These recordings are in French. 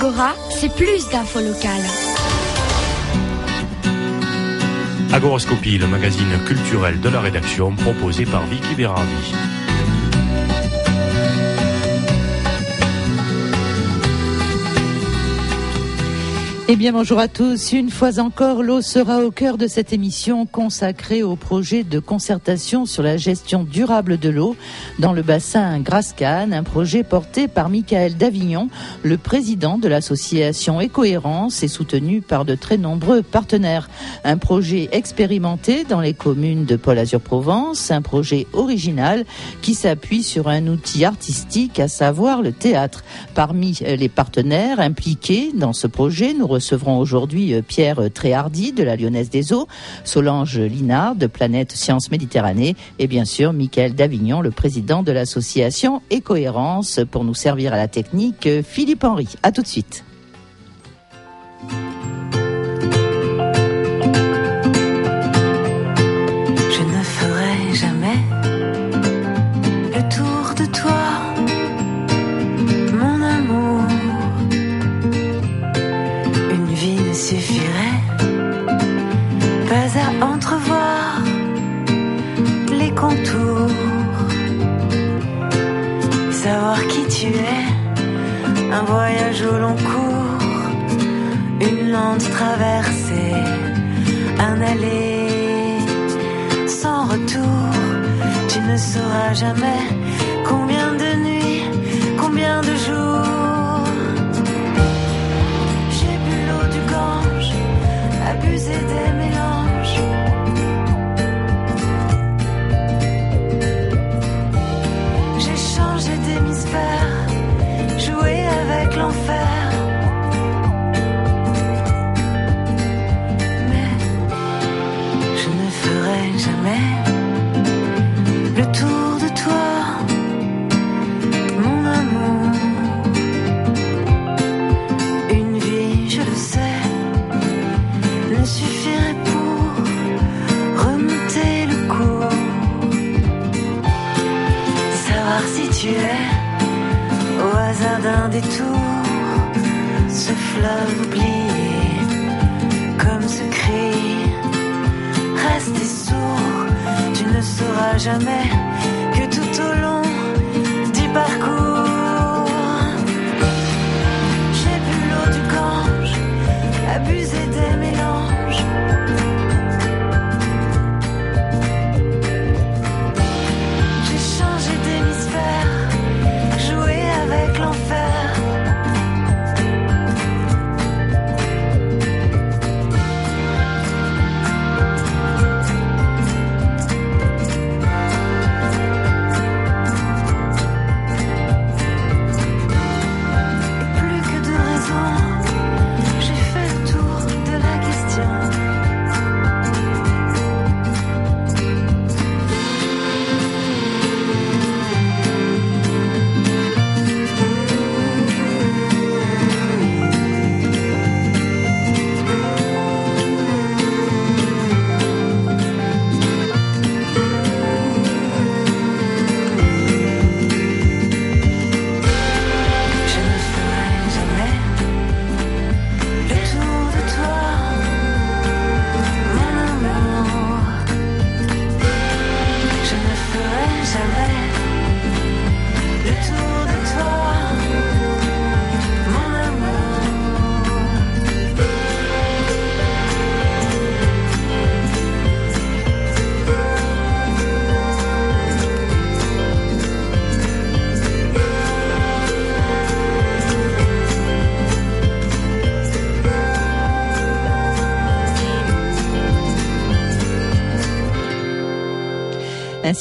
Agora, c'est plus d'infos locales. Agorascopie, le magazine culturel de la rédaction proposé par Vicky Berardi. Eh bien, bonjour à tous. Une fois encore, l'eau sera au cœur de cette émission consacrée au projet de concertation sur la gestion durable de l'eau dans le bassin Grascane, un projet porté par Michael Davignon, le président de l'association Écohérence et soutenu par de très nombreux partenaires. Un projet expérimenté dans les communes de Paul Azur Provence, un projet original qui s'appuie sur un outil artistique, à savoir le théâtre. Parmi les partenaires impliqués dans ce projet, nous recevrons aujourd'hui euh, Pierre Tréhardy de la Lyonnaise des Eaux, Solange Linard de Planète Sciences Méditerranée et bien sûr Michael Davignon, le président de l'association Écohérence pour nous servir à la technique euh, Philippe Henry. À tout de suite. Savoir qui tu es, un voyage au long cours, une lente traversée, un aller sans retour. Tu ne sauras jamais combien de nuits, combien de jours. J'ai bu l'eau du Gange, abusé des Tu es au hasard d'un détour, ce fleuve oublié comme ce cri. Restez sourd, tu ne sauras jamais que tout au long du parcours,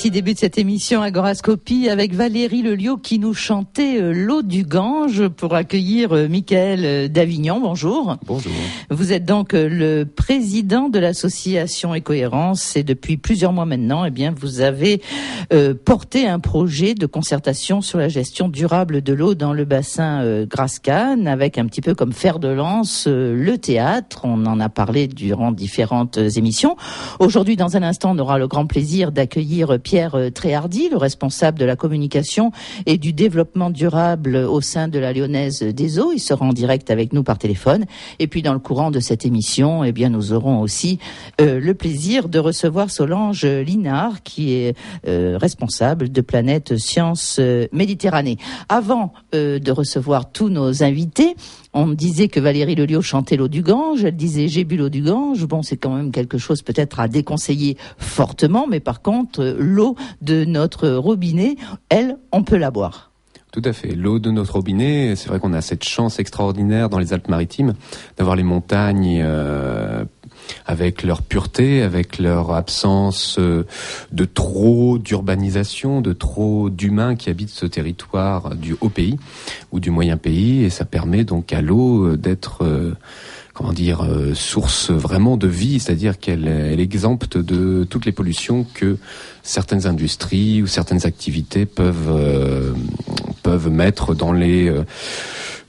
Ainsi débute cette émission Agorascopie avec Valérie Lelio qui nous chantait euh, l'eau du Gange pour accueillir euh, Michael euh, Davignon. Bonjour. Bonjour. Vous êtes donc le président de l'association Écohérence et depuis plusieurs mois maintenant, eh bien, vous avez euh, porté un projet de concertation sur la gestion durable de l'eau dans le bassin euh, Grascane avec un petit peu comme fer de lance euh, le théâtre. On en a parlé durant différentes émissions. Aujourd'hui, dans un instant, on aura le grand plaisir d'accueillir par Pierre Tréhardy, le responsable de la communication et du développement durable au sein de la Lyonnaise des Eaux. Il sera en direct avec nous par téléphone. Et puis dans le courant de cette émission, eh nous aurons aussi le plaisir de recevoir Solange Linard, qui est responsable de Planète Sciences Méditerranée. Avant de recevoir tous nos invités, on disait que Valérie Lelio chantait l'eau du Gange, elle disait j'ai bu l'eau du Gange. Bon, c'est quand même quelque chose peut-être à déconseiller fortement, mais par contre, l'eau de notre robinet, elle, on peut la boire. Tout à fait. L'eau de notre robinet, c'est vrai qu'on a cette chance extraordinaire dans les Alpes-Maritimes d'avoir les montagnes euh, avec leur pureté, avec leur absence euh, de trop d'urbanisation, de trop d'humains qui habitent ce territoire du haut pays ou du moyen pays, et ça permet donc à l'eau euh, d'être euh, comment dire source vraiment de vie, c'est-à-dire qu'elle est exempte de toutes les pollutions que certaines industries ou certaines activités peuvent peuvent mettre dans les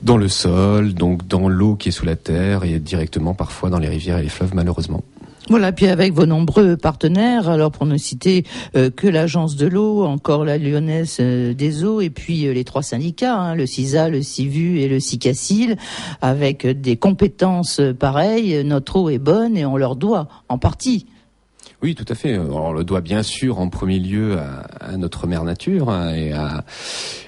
dans le sol, donc dans l'eau qui est sous la terre et directement parfois dans les rivières et les fleuves malheureusement. Voilà, puis avec vos nombreux partenaires, alors pour ne citer euh, que l'agence de l'eau, encore la Lyonnaise euh, des eaux, et puis euh, les trois syndicats, hein, le CISA, le CIVU et le CICACIL, avec des compétences pareilles, notre eau est bonne et on leur doit en partie oui, tout à fait. On le doit bien sûr en premier lieu à, notre mère nature hein, et, à,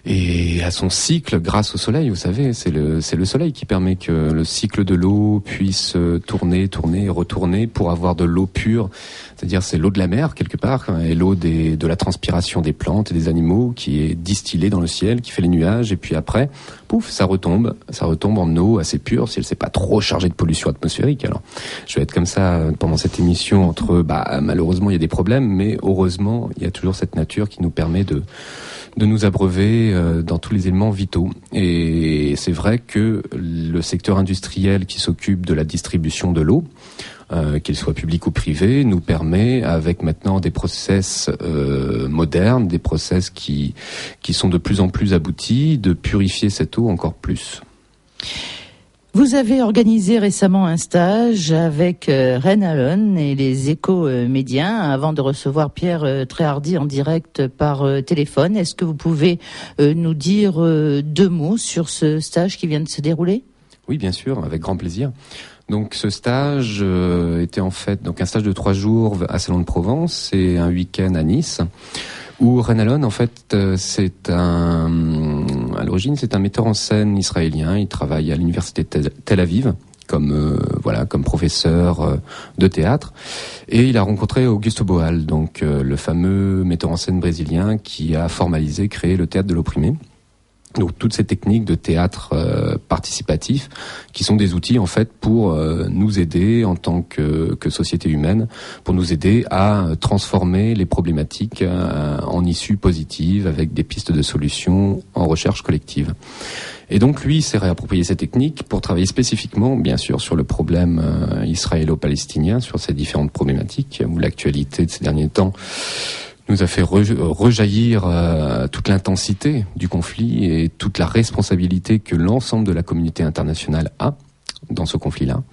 et à son cycle grâce au soleil. Vous savez, c'est le, c'est le soleil qui permet que le cycle de l'eau puisse tourner, tourner et retourner pour avoir de l'eau pure. C'est-à-dire c'est l'eau de la mer quelque part hein, et l'eau des, de la transpiration des plantes et des animaux qui est distillée dans le ciel, qui fait les nuages et puis après, pouf, ça retombe, ça retombe en eau assez pure si elle s'est pas trop chargée de pollution atmosphérique. Alors, je vais être comme ça pendant cette émission entre bah malheureusement il y a des problèmes, mais heureusement il y a toujours cette nature qui nous permet de de nous abreuver euh, dans tous les éléments vitaux. Et c'est vrai que le secteur industriel qui s'occupe de la distribution de l'eau, euh, qu'il soit public ou privé, nous permet, avec maintenant des process euh, modernes, des process qui, qui sont de plus en plus aboutis, de purifier cette eau encore plus. Vous avez organisé récemment un stage avec euh, Ren Allen et les éco-médiens avant de recevoir Pierre euh, Tréhardy en direct par euh, téléphone. Est-ce que vous pouvez nous dire deux mots sur ce stage qui vient de se dérouler? Oui, bien sûr, avec grand plaisir. Donc ce stage était en fait donc un stage de trois jours à Salon de Provence et un week-end à Nice où Renalon, en fait, euh, c'est un, à l'origine, c'est un metteur en scène israélien. Il travaille à l'université Tel Aviv comme euh, voilà comme professeur euh, de théâtre et il a rencontré Augusto Boal donc le fameux metteur en scène brésilien qui a formalisé créé le théâtre de l'opprimé donc toutes ces techniques de théâtre euh, participatif qui sont des outils en fait pour euh, nous aider en tant que, société humaine, pour nous aider à transformer les problématiques euh, en issues positives avec des pistes de solutions en recherche collective. Et donc lui s'est réapproprié ces techniques pour travailler spécifiquement, bien sûr, sur le problème israélo-palestinien, sur ces différentes problématiques où l'actualité de ces derniers temps nous a fait rejaillir euh, toute l'intensité du conflit et toute la responsabilité que l'ensemble de la communauté internationale a dans ce conflit-là.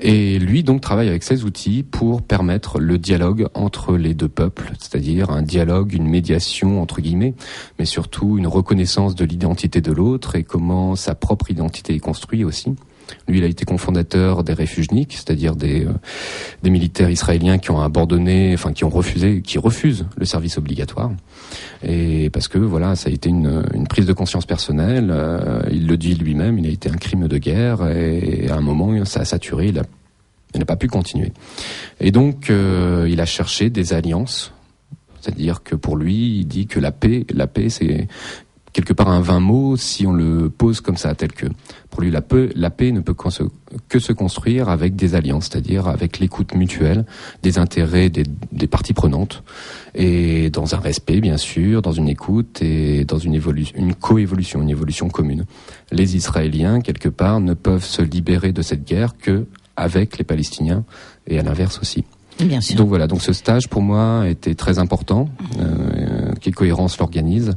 Et lui donc travaille avec ses outils pour permettre le dialogue entre les deux peuples, c'est-à-dire un dialogue, une médiation entre guillemets, mais surtout une reconnaissance de l'identité de l'autre et comment sa propre identité est construite aussi. Lui, il a été cofondateur des réfugiés, c'est-à-dire des, euh, des militaires israéliens qui ont abandonné, enfin qui ont refusé, qui refusent le service obligatoire. Et parce que voilà, ça a été une, prise de conscience personnelle. Euh, il le dit lui-même, il a été un crime de guerre et, à un moment, ça a saturé. Il n'a pas pu continuer. Et donc, euh, il a cherché des alliances. C'est-à-dire que pour lui, il dit que la paix, la paix, c'est quelque part un vain mot si on le pose comme ça, tel que pour lui la paix, la paix ne peut que se construire avec des alliances, c'est-à-dire avec l'écoute mutuelle des intérêts des, des, parties prenantes et dans un respect bien sûr, dans une écoute et dans une évolution, une coévolution, une évolution commune. Les Israéliens quelque part ne peuvent se libérer de cette guerre que avec les Palestiniens et à l'inverse aussi. Bien sûr. Donc voilà, donc ce stage pour moi était très important. Euh, quelle cohérence l'organise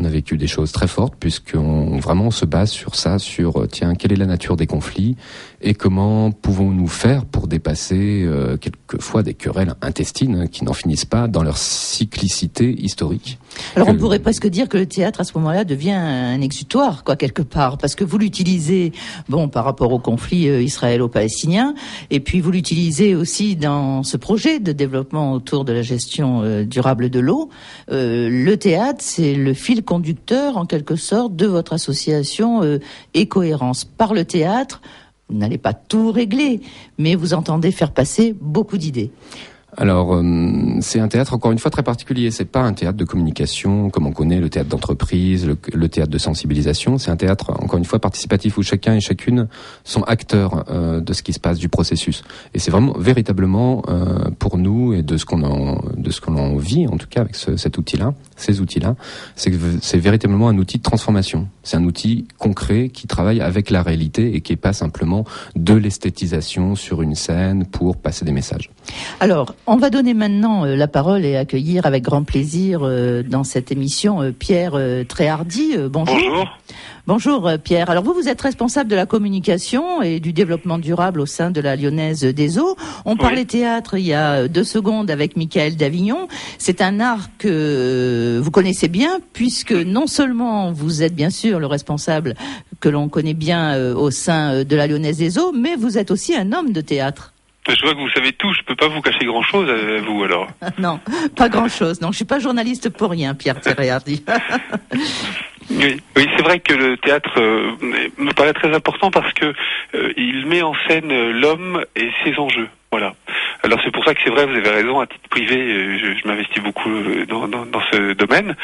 On a vécu des choses très fortes puisqu'on vraiment se base sur ça, sur euh, tiens quelle est la nature des conflits et comment pouvons-nous faire pour dépasser euh, quelquefois des querelles intestines qui n'en finissent pas dans leur cyclicité historique. Alors on Que- pourrait presque dire que le théâtre à ce moment-là devient un exutoire, quoi, quelque part, parce que vous l'utilisez, bon, par rapport au conflit euh, israélo-palestinien, et puis vous l'utilisez aussi dans ce projet de développement autour de la gestion euh, durable de l'eau. Euh, le théâtre, c'est le fil conducteur, en quelque sorte, de votre association euh, Écohérence. Par le théâtre, vous n'allez pas tout régler, mais vous entendez faire passer beaucoup d'idées. Alors, euh, c'est un théâtre encore une fois très particulier. C'est pas un théâtre de communication comme on connaît le théâtre d'entreprise, le, théâtre de sensibilisation. C'est un théâtre encore une fois participatif où chacun et chacune sont acteurs euh, de ce qui se passe du processus. Et c'est vraiment véritablement euh, pour nous et de ce qu'on en de ce qu'on en vit en tout cas avec ce- cet outil-là, ces outils-là, c'est c'est véritablement un outil de transformation. C'est un outil concret qui travaille avec la réalité et qui est pas simplement de l'esthétisation sur une scène pour passer des messages. Alors, on va donner maintenant euh, la parole et accueillir avec grand plaisir euh, dans cette émission euh, Pierre Tréhardy. Bonjour. Bonjour. Bonjour Pierre. Alors vous, vous êtes responsable de la communication et du développement durable au sein de la Lyonnaise des Eaux. On parlait théâtre il y a deux secondes avec Michael Davignon. C'est un art que vous connaissez bien puisque non seulement vous êtes bien sûr le responsable que l'on connaît bien au sein de la Lyonnaise des Eaux, mais vous êtes aussi un homme de théâtre. Je vois que vous savez tout, je peux pas vous cacher grand chose à vous alors. Non, pas grand-chose. Non, je suis pas journaliste pour rien, Pierre Tréhardy. Oui, oui c'est vrai que le théâtre euh, me paraît très important parce que euh, il met en scène euh, l'homme et ses enjeux. Voilà. Alors c'est pour ça que c'est vrai, vous avez raison, à titre privé, euh, je, je m'investis beaucoup euh, dans, dans, dans ce domaine.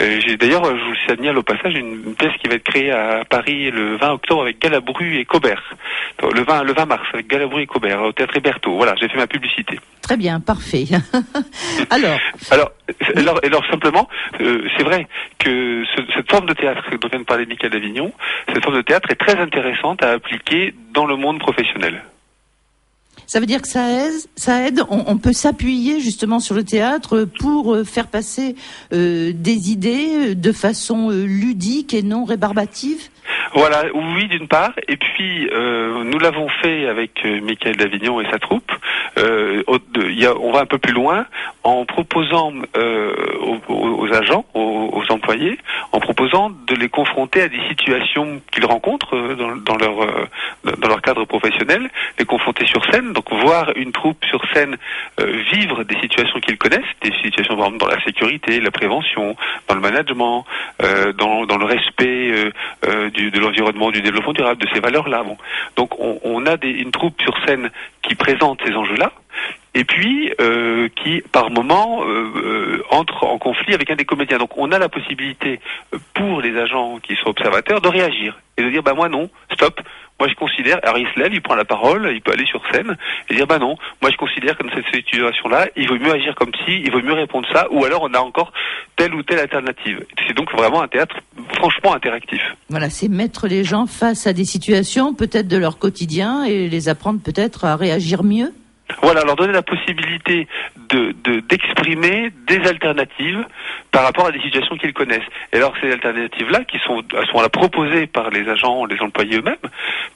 Euh, J'ai d'ailleurs, je vous signale au passage, une, pièce qui va être créée à Paris le 20 octobre avec Galabru et Cobert. Le 20, le 20 mars avec Galabru et Cobert au théâtre Héberto. Voilà, j'ai fait ma publicité. Très bien, parfait. Alors, Alors, alors, alors simplement, euh, c'est vrai que ce- cette forme de théâtre dont vient de parler Michael Davignon, cette forme de théâtre est très intéressante à appliquer dans le monde professionnel. Ça veut dire que ça aide, ça aide. On, peut s'appuyer justement sur le théâtre pour euh, faire passer euh, des idées euh, de façon ludique et non rébarbative. Voilà, oui d'une part, et puis euh, nous l'avons fait avec euh, Michael Davignon et sa troupe. Euh, on va un peu plus loin en proposant euh, aux, aux- agents, aux, aux employés, en proposant de les confronter à des situations qu'ils rencontrent euh, dans, leur euh, dans leur cadre professionnel, les confronter sur scène, donc voir une troupe sur scène vivre des situations qu'ils connaissent, des situations par exemple dans la sécurité, la prévention, dans le management, dans, dans le respect du, de l'environnement, du développement durable, de ces valeurs-là. Donc on, a une troupe sur scène qui présente ces enjeux-là, et puis euh, qui par moment euh, euh, entre en conflit avec un des comédiens. Donc on a la possibilité pour les agents qui sont observateurs de réagir et de dire bah moi non, stop. Moi je considère, alors il il prend la parole, il peut aller sur scène et dire bah non, moi je considère que dans cette situation-là, il vaut mieux agir comme si, il vaut mieux répondre ça, ou alors on a encore telle ou telle alternative. C'est donc vraiment un théâtre franchement interactif. Voilà, c'est mettre les gens face à des situations peut-être de leur quotidien et les apprendre peut-être à réagir mieux. Voilà, leur donner la possibilité de de- d'exprimer des alternatives par rapport à des situations qu'ils connaissent. Et alors ces alternatives-là, qui sont à ce moment-là proposées par les agents, les employés eux-mêmes,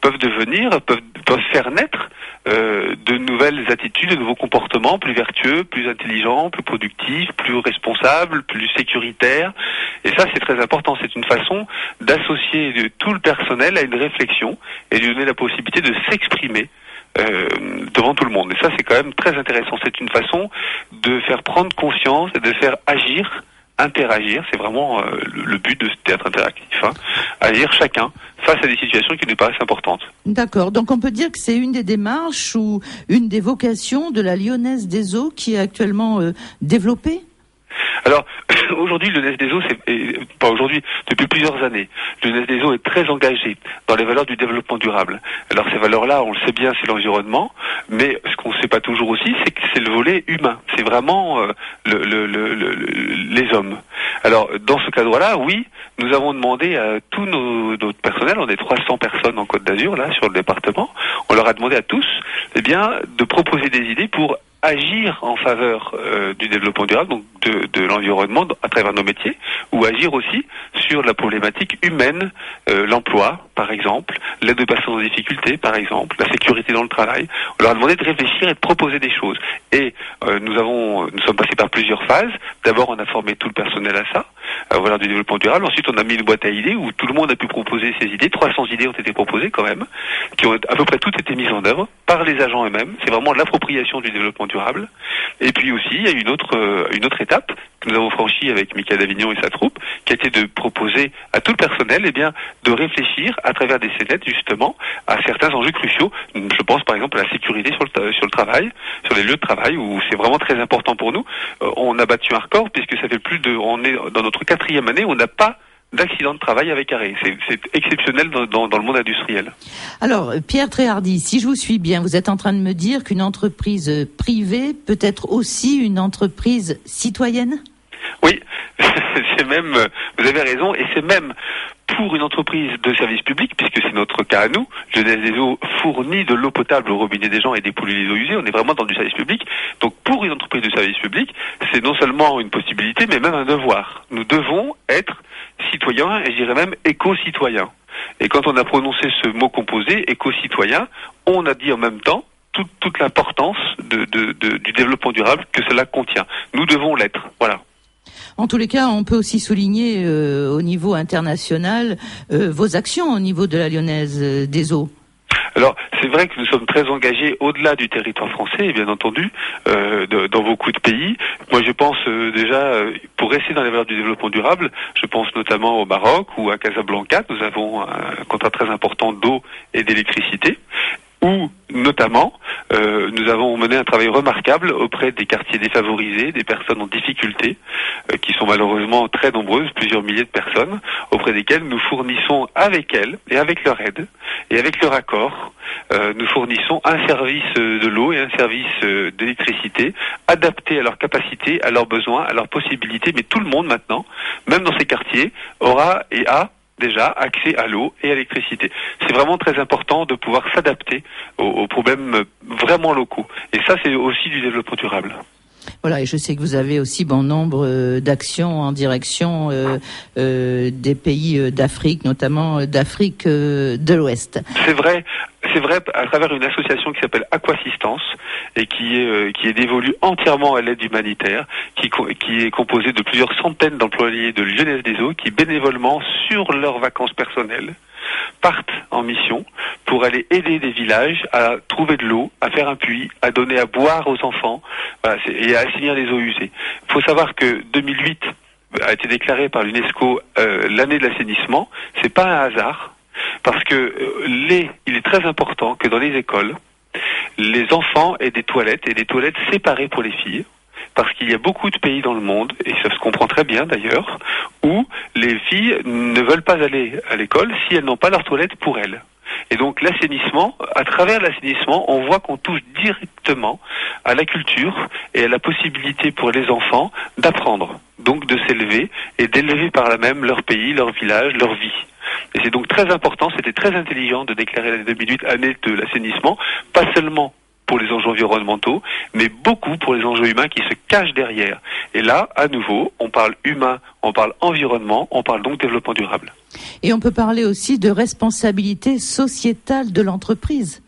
peuvent devenir, peuvent, peuvent faire naître euh, de nouvelles attitudes, de nouveaux comportements plus vertueux, plus intelligents, plus productifs, plus responsables, plus sécuritaires. Et ça, c'est très important. C'est une façon d'associer tout le personnel à une réflexion et de lui donner la possibilité de s'exprimer euh, devant tout le monde. Et ça, c'est quand même très intéressant. C'est une façon de faire prendre conscience et de faire agir, interagir. C'est vraiment euh, le, but de ce théâtre interactif. Hein. Agir chacun face à des situations qui nous paraissent importantes. D'accord. Donc on peut dire que c'est une des démarches ou une des vocations de la Lyonnaise des Eaux qui est actuellement euh, développée? Alors, aujourd'hui, le NES des eaux, c'est, pas aujourd'hui, depuis plusieurs années, le NES des eaux est très engagé dans les valeurs du développement durable. Alors, ces valeurs-là, on le sait bien, c'est l'environnement, mais ce qu'on ne sait pas toujours aussi, c'est que c'est le volet humain. C'est vraiment euh, le, le- le- le- le- les hommes. Alors, dans ce cadre-là, oui, nous avons demandé à tous nos, notre personnel, on est 300 personnes en Côte d'Azur, là, sur le département, on leur a demandé à tous, eh bien, de proposer des idées pour agir en faveur euh, du développement durable, donc de, de l'environnement à travers nos métiers, ou agir aussi sur la problématique humaine, euh, l'emploi par exemple, l'aide de personnes en difficulté par exemple, la sécurité dans le travail. On leur a demandé de réfléchir et de proposer des choses. Et euh, nous avons, nous sommes passés par plusieurs phases. D'abord, on a formé tout le personnel à ça, à valeur du développement durable. Ensuite, on a mis une boîte à idées où tout le monde a pu proposer ses idées. 300 idées ont été proposées quand même, qui ont à peu près toutes été mises en œuvre par les agents eux-mêmes. C'est vraiment l'appropriation du développement durable. Et puis aussi, il y a une autre, euh, une autre étape que nous avons franchie avec Michael Davignon et sa troupe, qui a été de proposer à tout le personnel, eh bien, de réfléchir à travers des scénettes justement à certains enjeux cruciaux. Je pense par exemple à la sécurité sur le, sur le travail, sur les lieux de travail, où c'est vraiment très important pour nous. Euh, on a battu un record puisque ça fait plus de, on est dans notre quatrième année, on n'a pas d'accident de travail avec arrêt. C'est exceptionnel dans, dans, dans, le monde industriel. Alors, Pierre Tréhardy, si je vous suis bien, vous êtes en train de me dire qu'une entreprise privée peut être aussi une entreprise citoyenne? Oui, c'est même, vous avez raison, et c'est même pour une entreprise de service public, puisque c'est notre cas à nous, Jeunesse des eaux fournit de l'eau potable au robinet des gens et dépolluer les eaux usées, on est vraiment dans du service public. Donc pour une entreprise de service public, c'est non seulement une possibilité, mais même un devoir. Nous devons être citoyens, et je dirais même éco-citoyens. Et quand on a prononcé ce mot composé, éco-citoyen, on a dit en même temps toute, l'importance du développement durable que cela contient. Nous devons l'être. Voilà. En tous les cas, on peut aussi souligner euh, au niveau international euh, vos actions au niveau de la Lyonnaise euh, des eaux. Alors, c'est vrai que nous sommes très engagés au-delà du territoire français, bien entendu, dans beaucoup de pays. Moi, je pense déjà, pour rester dans les valeurs du développement durable, je pense notamment au Maroc ou à Casablanca. Nous avons un contrat très important d'eau et d'électricité où notamment euh, nous avons mené un travail remarquable auprès des quartiers défavorisés, des personnes en difficulté, euh, qui sont malheureusement très nombreuses, plusieurs milliers de personnes, auprès desquelles nous fournissons avec elles et avec leur aide et avec leur accord, euh, nous fournissons un service de l'eau et un service d'électricité adapté à leurs capacités, à leurs besoins, à leurs possibilités, mais tout le monde maintenant, même dans ces quartiers, aura et a déjà accès à l'eau et à l'électricité. C'est vraiment très important de pouvoir s'adapter aux, problèmes vraiment locaux. Et ça, c'est aussi du développement durable. Voilà, et je sais que vous avez aussi bon nombre euh, d'actions en direction euh, euh, des pays d'Afrique, notamment d'Afrique de l'Ouest. C'est vrai, c'est vrai à travers une association qui s'appelle Aquassistance et qui est qui dévolue entièrement à l'aide humanitaire, qui qui est composée de plusieurs centaines d'employés de Lyonnaise des Eaux qui bénévolement sur leurs vacances personnelles partent en mission pour aller aider des villages à trouver de l'eau, à faire un puits, à donner à boire aux enfants et à assainir les eaux usées. Il faut savoir que 2008 a été déclaré par l'UNESCO euh, l'année de l'assainissement. C'est pas un hasard parce que euh, il est très important que dans les écoles, les enfants aient des toilettes et des toilettes séparées pour les filles parce qu'il y a beaucoup de pays dans le monde, et ça se comprend très bien d'ailleurs, où les filles ne veulent pas aller à l'école si elles n'ont pas leur toilette pour elles. Et donc l'assainissement, à travers l'assainissement, on voit qu'on touche directement à la culture et à la possibilité pour les enfants d'apprendre, donc de s'élever et d'élever par là même leur pays, leur village, leur vie. Et c'est donc très important, c'était très intelligent de déclarer l'année 2008 année de l'assainissement, pas seulement pour les enjeux environnementaux, mais beaucoup pour les enjeux humains qui se cachent derrière. Et là, à nouveau, on parle humain, on parle environnement, on parle donc développement durable. Et on peut parler aussi de responsabilité sociétale de l'entreprise.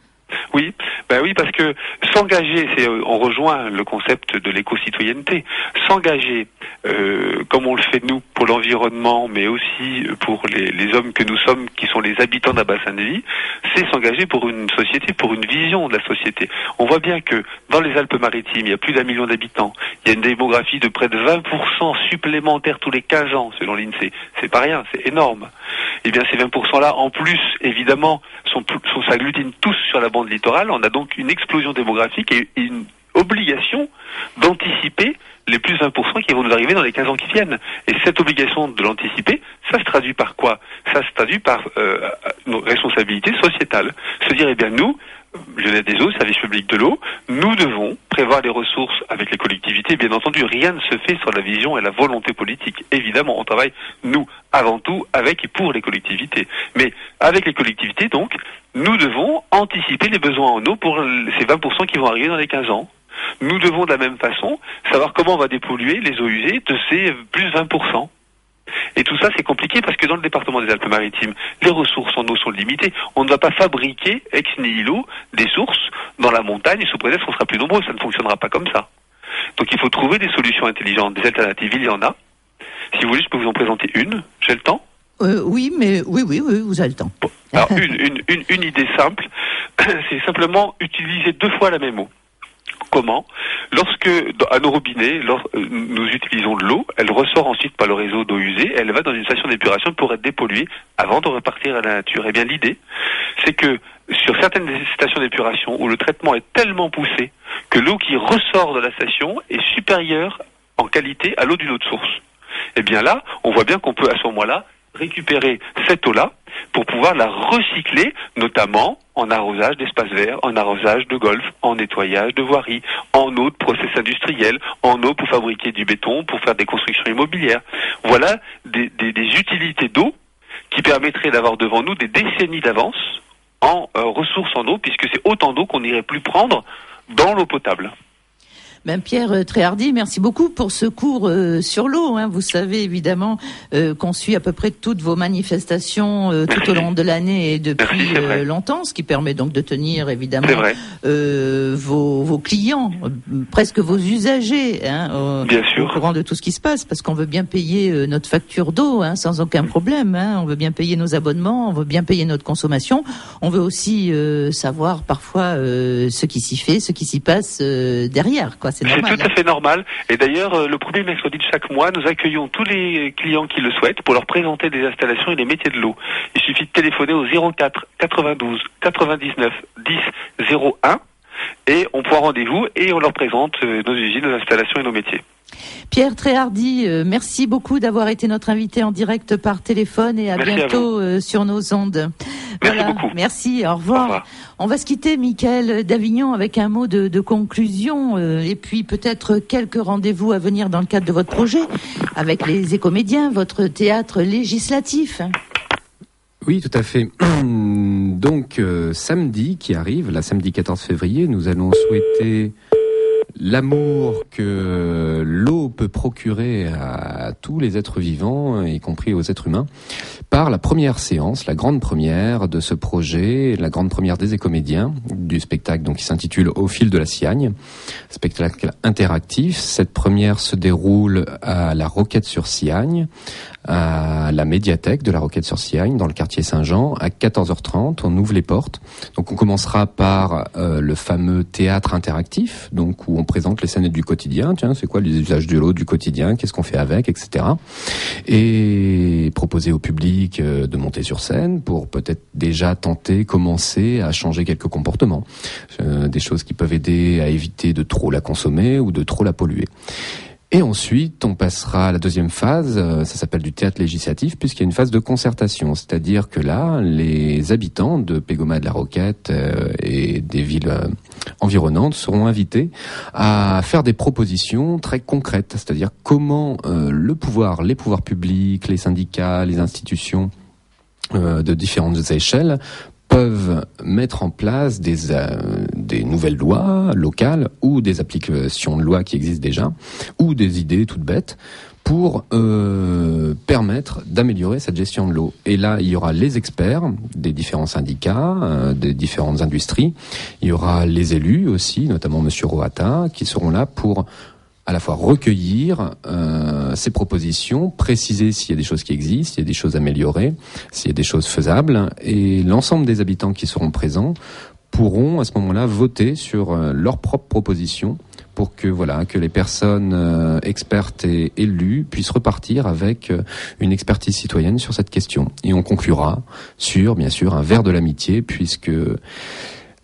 Oui, ben oui, parce que s'engager, c'est on rejoint le concept de l'éco-citoyenneté. S'engager, euh, comme on le fait nous pour l'environnement, mais aussi pour les, hommes que nous sommes, qui sont les habitants d'un bassin de vie, c'est s'engager pour une société, pour une vision de la société. On voit bien que dans les Alpes-Maritimes, il y a plus d'un million d'habitants. Il y a une démographie de près de 20% supplémentaire tous les 15 ans, selon l'INSEE. C'est pas rien, c'est énorme. Eh bien ces 20%-là, en plus, évidemment, sont, s'agglutinent tous sur la bande littorale. On a donc une explosion démographique et une obligation d'anticiper les plus 1% qui vont nous arriver dans les 15 ans qui viennent. Et cette obligation de l'anticiper, ça se traduit par quoi? Ça se traduit par euh, nos responsabilités sociétales. Se dire, eh bien nous, Jeunesse des eaux, service public de l'eau, nous devons prévoir les ressources avec les collectivités. Bien entendu, rien ne se fait sur la vision et la volonté politique. Évidemment, on travaille, nous, avant tout, avec et pour les collectivités. Mais avec les collectivités, donc, nous devons anticiper les besoins en eau pour ces 20% qui vont arriver dans les 15 ans. nous devons de la même façon savoir comment on va dépolluer les eaux usées de ces plus 20%. Et tout ça, c'est compliqué parce que dans le département des Alpes-Maritimes, les ressources en eau sont limitées. On ne va pas fabriquer ex nihilo des sources dans la montagne sous prétexte qu'on sera plus nombreux. Ça ne fonctionnera pas comme ça. Donc il faut trouver des solutions intelligentes, des alternatives. Il y en a. Si vous voulez, je peux vous en présenter une. J'ai le temps Euh, oui, mais oui, oui, oui, vous avez le temps. Bon. Alors une, une, une, une idée simple, c'est simplement utiliser deux fois la même eau. Comment Lorsque à nos robinets, euh, nous utilisons de l'eau, elle ressort ensuite par le réseau d'eau usée, elle va dans une station d'épuration pour être dépolluée avant de repartir à la nature. Eh bien l'idée, c'est que sur certaines stations d'épuration où le traitement est tellement poussé que l'eau qui ressort de la station est supérieure en qualité à l'eau d'une autre source. Eh bien là, on voit bien qu'on peut à ce moment-là récupérer cette eau-là pour pouvoir la recycler, notamment en arrosage d'espaces verts, en arrosage de golf, en nettoyage de voiries, en eau de process industriel, en eau pour fabriquer du béton, pour faire des constructions immobilières. Voilà des, des- des utilités d'eau qui permettraient d'avoir devant nous des décennies d'avance en euh, ressources en eau, puisque c'est autant d'eau qu'on n'irait plus prendre dans l'eau potable. Ben Pierre euh, Tréhardy, merci beaucoup pour ce cours euh, sur l'eau. hein. Vous savez évidemment euh, qu'on suit à peu près toutes vos manifestations euh, tout au long de l'année et depuis Merci, euh, longtemps, ce qui permet donc de tenir évidemment euh, vos, vos clients, presque vos usagers, hein, au- bien au sûr. courant de tout ce qui se passe, parce qu'on veut bien payer euh, notre facture d'eau hein, sans aucun problème. Hein. On veut bien payer nos abonnements, on veut bien payer notre consommation. On veut aussi euh, savoir parfois euh, ce qui s'y fait, ce qui s'y passe euh, derrière. Quoi, c'est C'est normal. tout à fait normal. Et d'ailleurs, euh, le premier mercredi de chaque mois, nous accueillons tous les clients qui le souhaitent pour leur présenter des installations et les métiers de l'eau. Il suffit de téléphoner au 04 92 99 10 01 et on prend rendez-vous et on leur présente euh, nos usines, nos installations et nos métiers. Pierre Tréhardy, euh, merci beaucoup d'avoir été notre invité en direct par téléphone et à Merci bientôt euh, sur nos ondes. Merci beaucoup. Merci, au Au revoir. revoir. On va se quitter, Michael d'Avignon, avec un mot de, de conclusion euh, et puis peut-être quelques rendez-vous à venir dans le cadre de votre projet avec les écomédiens, votre théâtre législatif. Oui, tout à fait. Donc, euh, samedi qui arrive, la samedi 14 février, nous allons souhaiter l'amour que l'eau peut procurer à tous les êtres vivants, y compris aux êtres humains, par la première séance, la grande première de ce projet, la grande première des écomédiens du spectacle donc qui s'intitule Au fil de la Siagne, spectacle interactif. Cette première se déroule à la Roquette sur Siagne, à la médiathèque de la Roquette sur Siagne, dans le quartier Saint-Jean, à 14h30. On ouvre les portes. Donc on commencera par euh, le fameux théâtre interactif, donc où on présente les scènes du quotidien. Tiens, c'est quoi les usages de l'eau du quotidien? Qu'est-ce qu'on fait avec, etc. Et proposer au public euh, de monter sur scène pour peut-être déjà tenter, commencer à changer quelques comportements, Euh, des choses qui peuvent aider à éviter de trop la consommer ou de trop la polluer. Et ensuite, on passera à la deuxième phase, euh, ça s'appelle du théâtre législatif, puisqu'il y a une phase de concertation. C'est-à-dire que là, les habitants de Pégoma de la Roquette euh, et des villes euh, environnantes seront invités à faire des propositions très concrètes. C'est-à-dire comment le pouvoir, les pouvoirs publics, les syndicats, les institutions de différentes échelles peuvent mettre en place des, euh, des nouvelles lois locales ou des applications de lois qui existent déjà ou des idées toutes bêtes pour euh, permettre d'améliorer cette gestion de l'eau. Et là, il y aura les experts des différents syndicats, euh, des différentes industries. Il y aura les élus aussi, notamment Monsieur Roata, qui seront là pour à la fois recueillir euh, ces propositions, préciser s'il y a des choses qui existent, s'il y a des choses améliorées, s'il y a des choses faisables, et l'ensemble des habitants qui seront présents pourront à ce moment-là voter sur euh, leurs propres propositions pour que voilà que les personnes euh, expertes et élues puissent repartir avec euh, une expertise citoyenne sur cette question. Et on conclura sur bien sûr un verre de l'amitié puisque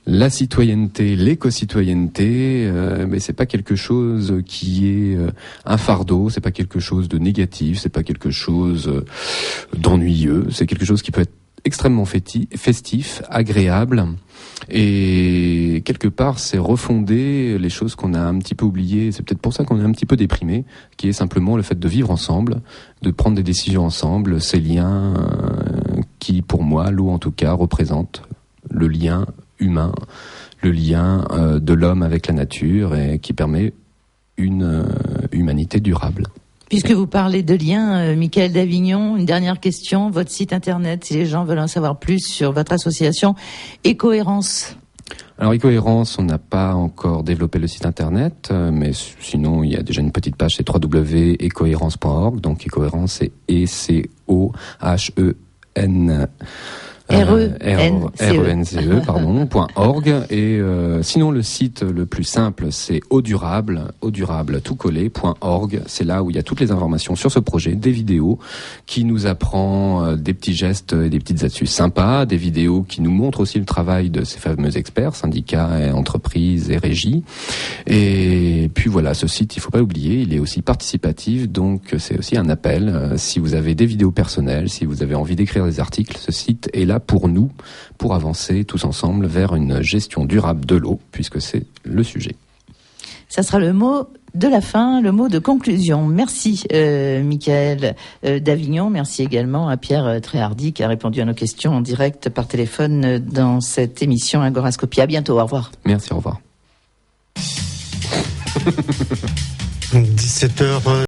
la citoyenneté, l'éco-citoyenneté, euh, mais c'est pas quelque chose qui est un fardeau, c'est pas quelque chose de négatif, c'est pas quelque chose d'ennuyeux, c'est quelque chose qui peut être extrêmement festif, agréable, et quelque part c'est refonder les choses qu'on a un petit peu oubliées. C'est peut-être pour ça qu'on est un petit peu déprimé, qui est simplement le fait de vivre ensemble, de prendre des décisions ensemble, ces liens euh, qui, pour moi, l'eau en tout cas, représente le lien humain, le lien euh, de l'homme avec la nature et qui permet une euh, humanité durable. Puisque vous parlez de liens, euh, Michael Davignon, une dernière question. Votre site internet, si les gens veulent en savoir plus sur votre association Écohérence. Alors, Écohérence, on n'a pas encore développé le site internet, euh, mais sinon, il y a déjà une petite page, c'est www.ecohérence.org. Donc, Écohérence, c'est E-C-O-H-E-N. R-E-N-C-E. R-E-N-C-E, pardon, point .org. Et euh, sinon, le site le plus simple, c'est au durable, au durable, tout collé, point .org. C'est là où il y a toutes les informations sur ce projet, des vidéos qui nous apprend euh, des petits gestes et des petites astuces sympas, des vidéos qui nous montrent aussi le travail de ces fameux experts, syndicats, et entreprises et régies. Et puis voilà, ce site, il faut pas l'oublier, il est aussi participatif, donc c'est aussi un appel. Euh, si vous avez des vidéos personnelles, si vous avez envie d'écrire des articles, ce site est là pour nous, pour avancer tous ensemble vers une gestion durable de l'eau, puisque c'est le sujet. Ça sera le mot de la fin, le mot de conclusion. Merci, euh, Michael euh, Davignon. Merci également à Pierre euh, Tréhardy qui a répondu à nos questions en direct par téléphone euh, dans cette émission Agorascopie. À bientôt. Au revoir. Merci, au revoir. 17h.